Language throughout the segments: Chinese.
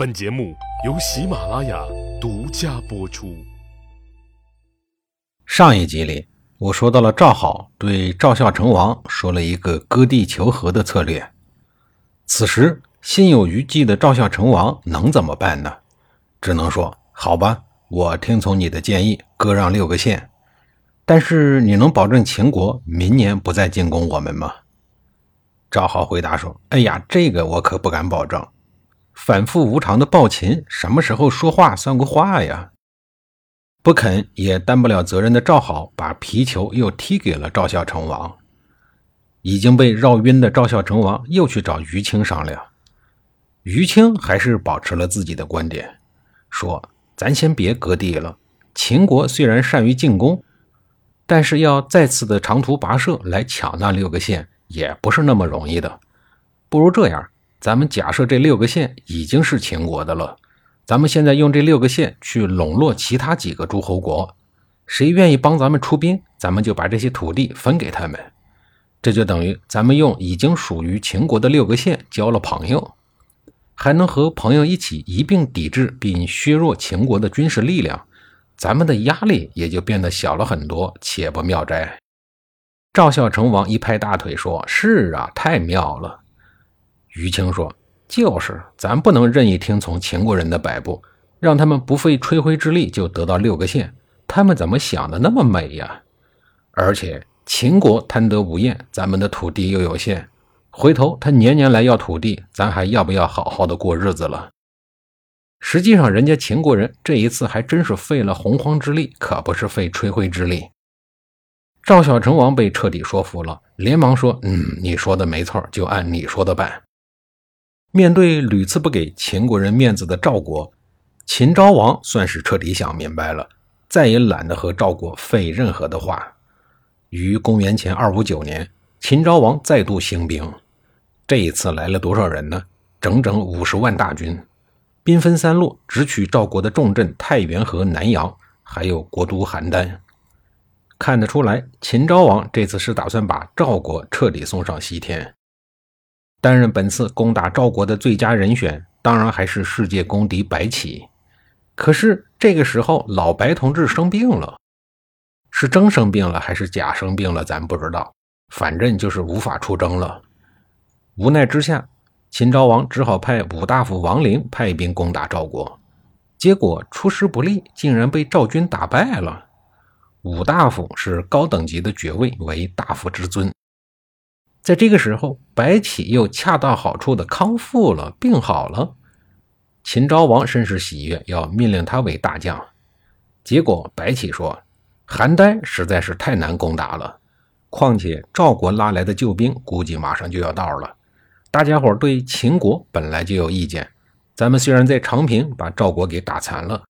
本节目由喜马拉雅独家播出。上一集里，我说到了赵好对赵孝成王说了一个割地求和的策略。此时心有余悸的赵孝成王能怎么办呢？只能说好吧，我听从你的建议，割让六个县。但是你能保证秦国明年不再进攻我们吗？赵好回答说：“哎呀，这个我可不敢保证。”反复无常的暴秦，什么时候说话算过话呀？不肯也担不了责任的赵好，把皮球又踢给了赵孝成王。已经被绕晕的赵孝成王又去找于青商量。于青还是保持了自己的观点，说：“咱先别割地了。秦国虽然善于进攻，但是要再次的长途跋涉来抢那六个县，也不是那么容易的。不如这样。”咱们假设这六个县已经是秦国的了，咱们现在用这六个县去笼络其他几个诸侯国，谁愿意帮咱们出兵，咱们就把这些土地分给他们。这就等于咱们用已经属于秦国的六个县交了朋友，还能和朋友一起一并抵制并削弱秦国的军事力量，咱们的压力也就变得小了很多，且不妙哉？赵孝成王一拍大腿说：“是啊，太妙了。”于青说：“就是，咱不能任意听从秦国人的摆布，让他们不费吹灰之力就得到六个县。他们怎么想的那么美呀？而且秦国贪得无厌，咱们的土地又有限，回头他年年来要土地，咱还要不要好好的过日子了？实际上，人家秦国人这一次还真是费了洪荒之力，可不是费吹灰之力。”赵小成王被彻底说服了，连忙说：“嗯，你说的没错，就按你说的办。”面对屡次不给秦国人面子的赵国，秦昭王算是彻底想明白了，再也懒得和赵国废任何的话。于公元前二五九年，秦昭王再度兴兵，这一次来了多少人呢？整整五十万大军，兵分三路，直取赵国的重镇太原和南阳，还有国都邯郸。看得出来，秦昭王这次是打算把赵国彻底送上西天。担任本次攻打赵国的最佳人选，当然还是世界公敌白起。可是这个时候，老白同志生病了，是真生病了还是假生病了，咱不知道。反正就是无法出征了。无奈之下，秦昭王只好派武大夫王陵派兵攻打赵国。结果出师不利，竟然被赵军打败了。武大夫是高等级的爵位，为大夫之尊。在这个时候，白起又恰到好处的康复了，病好了。秦昭王甚是喜悦，要命令他为大将。结果白起说：“邯郸实在是太难攻打了，况且赵国拉来的救兵估计马上就要到了。大家伙对秦国本来就有意见。咱们虽然在长平把赵国给打残了，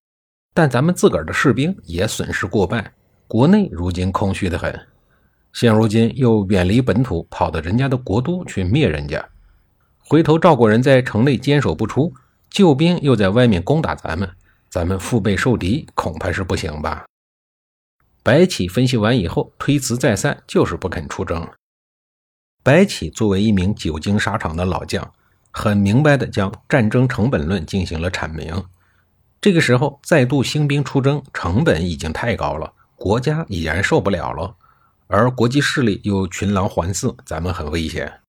但咱们自个儿的士兵也损失过半，国内如今空虚的很。”现如今又远离本土，跑到人家的国都去灭人家，回头赵国人在城内坚守不出，救兵又在外面攻打咱们，咱们腹背受敌，恐怕是不行吧？白起分析完以后，推辞再三，就是不肯出征。白起作为一名久经沙场的老将，很明白的将战争成本论进行了阐明。这个时候再度兴兵出征，成本已经太高了，国家已然受不了了。而国际势力又群狼环伺，咱们很危险。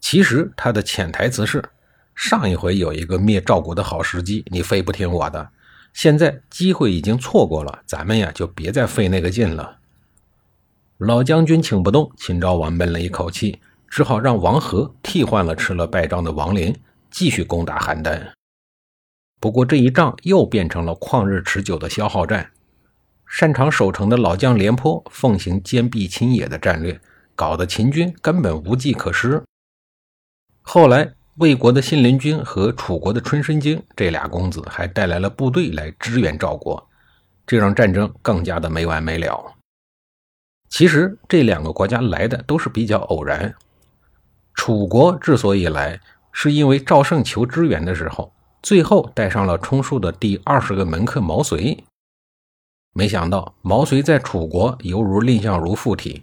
其实他的潜台词是：上一回有一个灭赵国的好时机，你非不听我的。现在机会已经错过了，咱们呀就别再费那个劲了。老将军请不动，秦昭王闷了一口气，只好让王和替换了吃了败仗的王陵，继续攻打邯郸。不过这一仗又变成了旷日持久的消耗战。擅长守城的老将廉颇奉行坚壁清野的战略，搞得秦军根本无计可施。后来，魏国的信陵君和楚国的春申经这俩公子还带来了部队来支援赵国，这让战争更加的没完没了。其实，这两个国家来的都是比较偶然。楚国之所以来，是因为赵胜求支援的时候，最后带上了充数的第二十个门客毛遂。没想到毛遂在楚国犹如蔺相如附体，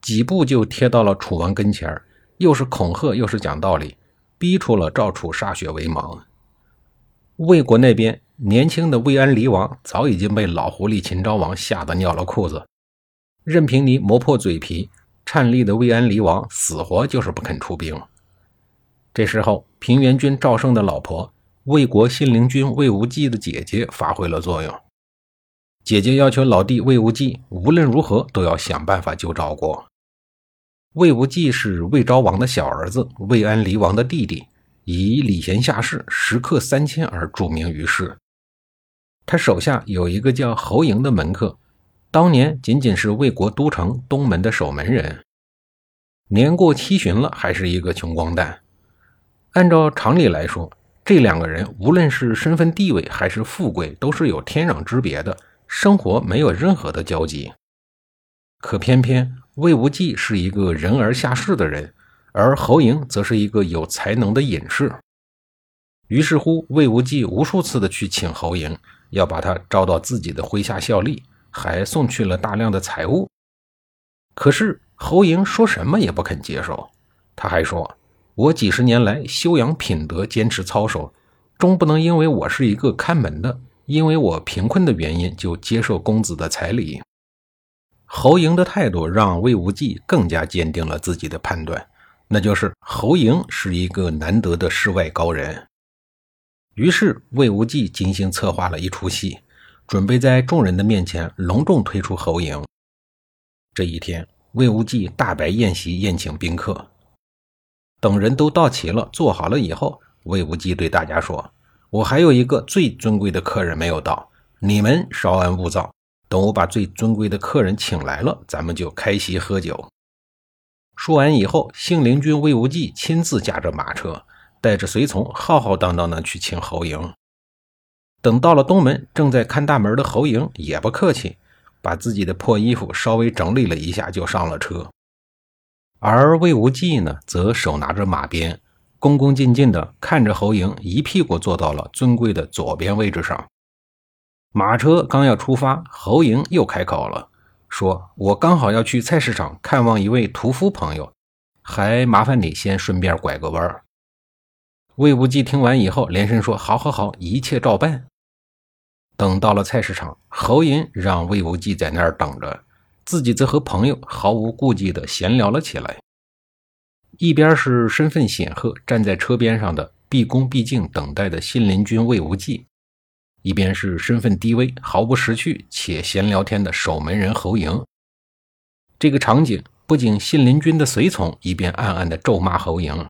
几步就贴到了楚王跟前又是恐吓又是讲道理，逼出了赵楚歃血为盟。魏国那边年轻的魏安离王早已经被老狐狸秦昭王吓得尿了裤子，任凭你磨破嘴皮，颤栗的魏安离王死活就是不肯出兵。这时候，平原君赵胜的老婆魏国信陵君魏无忌的姐姐发挥了作用。姐姐要求老弟魏无忌无论如何都要想办法救赵国。魏无忌是魏昭王的小儿子，魏安离王的弟弟，以礼贤下士、食客三千而著名于世。他手下有一个叫侯嬴的门客，当年仅仅是魏国都城东门的守门人，年过七旬了，还是一个穷光蛋。按照常理来说，这两个人无论是身份地位还是富贵，都是有天壤之别的。生活没有任何的交集，可偏偏魏无忌是一个人而下士的人，而侯嬴则是一个有才能的隐士。于是乎，魏无忌无数次的去请侯嬴，要把他招到自己的麾下效力，还送去了大量的财物。可是侯嬴说什么也不肯接受，他还说：“我几十年来修养品德，坚持操守，终不能因为我是一个看门的。”因为我贫困的原因，就接受公子的彩礼。侯嬴的态度让魏无忌更加坚定了自己的判断，那就是侯嬴是一个难得的世外高人。于是，魏无忌精心策划了一出戏，准备在众人的面前隆重推出侯嬴。这一天，魏无忌大摆宴席宴请宾客，等人都到齐了，坐好了以后，魏无忌对大家说。我还有一个最尊贵的客人没有到，你们稍安勿躁，等我把最尊贵的客人请来了，咱们就开席喝酒。说完以后，信陵君魏无忌亲自驾着马车，带着随从，浩浩荡荡的去请侯嬴。等到了东门，正在看大门的侯嬴也不客气，把自己的破衣服稍微整理了一下，就上了车。而魏无忌呢，则手拿着马鞭。恭恭敬敬地看着侯莹，一屁股坐到了尊贵的左边位置上。马车刚要出发，侯莹又开口了，说：“我刚好要去菜市场看望一位屠夫朋友，还麻烦你先顺便拐个弯儿。”魏无忌听完以后，连声说：“好，好，好，一切照办。”等到了菜市场，侯嬴让魏无忌在那儿等着，自己则和朋友毫无顾忌地闲聊了起来。一边是身份显赫、站在车边上的毕恭毕敬等待的信陵君魏无忌，一边是身份低微、毫不识趣且闲聊天的守门人侯嬴。这个场景不仅信陵君的随从一边暗暗的咒骂侯嬴，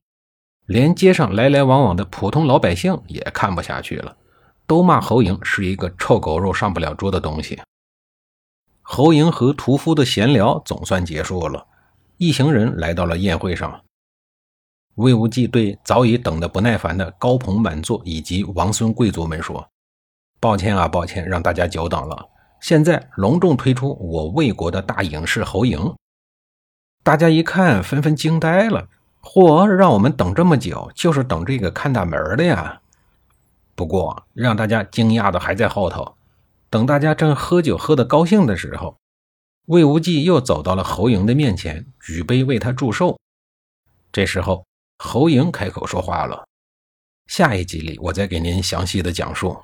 连街上来来往往的普通老百姓也看不下去了，都骂侯嬴是一个臭狗肉上不了桌的东西。侯赢和屠夫的闲聊总算结束了，一行人来到了宴会上。魏无忌对早已等得不耐烦的高朋满座以及王孙贵族们说：“抱歉啊，抱歉，让大家久等了。现在隆重推出我魏国的大影视侯嬴。”大家一看，纷纷惊呆了：“嚯，让我们等这么久，就是等这个看大门的呀！”不过，让大家惊讶的还在后头。等大家正喝酒喝得高兴的时候，魏无忌又走到了侯嬴的面前，举杯为他祝寿。这时候。侯莹开口说话了，下一集里我再给您详细的讲述。